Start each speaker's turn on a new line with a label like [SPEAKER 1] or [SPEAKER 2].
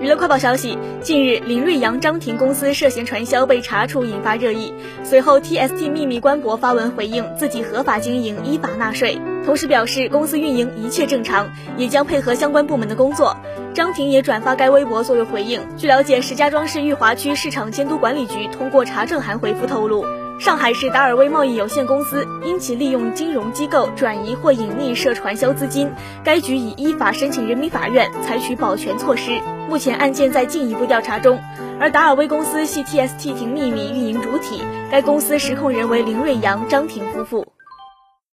[SPEAKER 1] 娱乐快报消息，近日林瑞阳、张庭公司涉嫌传销被查处，引发热议。随后，TST 秘密官博发文回应自己合法经营、依法纳税，同时表示公司运营一切正常，也将配合相关部门的工作。张庭也转发该微博作为回应。据了解，石家庄市裕华区市场监督管理局通过查证函回复透露。上海市达尔威贸易有限公司因其利用金融机构转移或隐匿涉传销资金，该局已依法申请人民法院采取保全措施。目前案件在进一步调查中。而达尔威公司系 TST 庭秘密运营主体，该公司实控人为林瑞阳、张婷夫妇。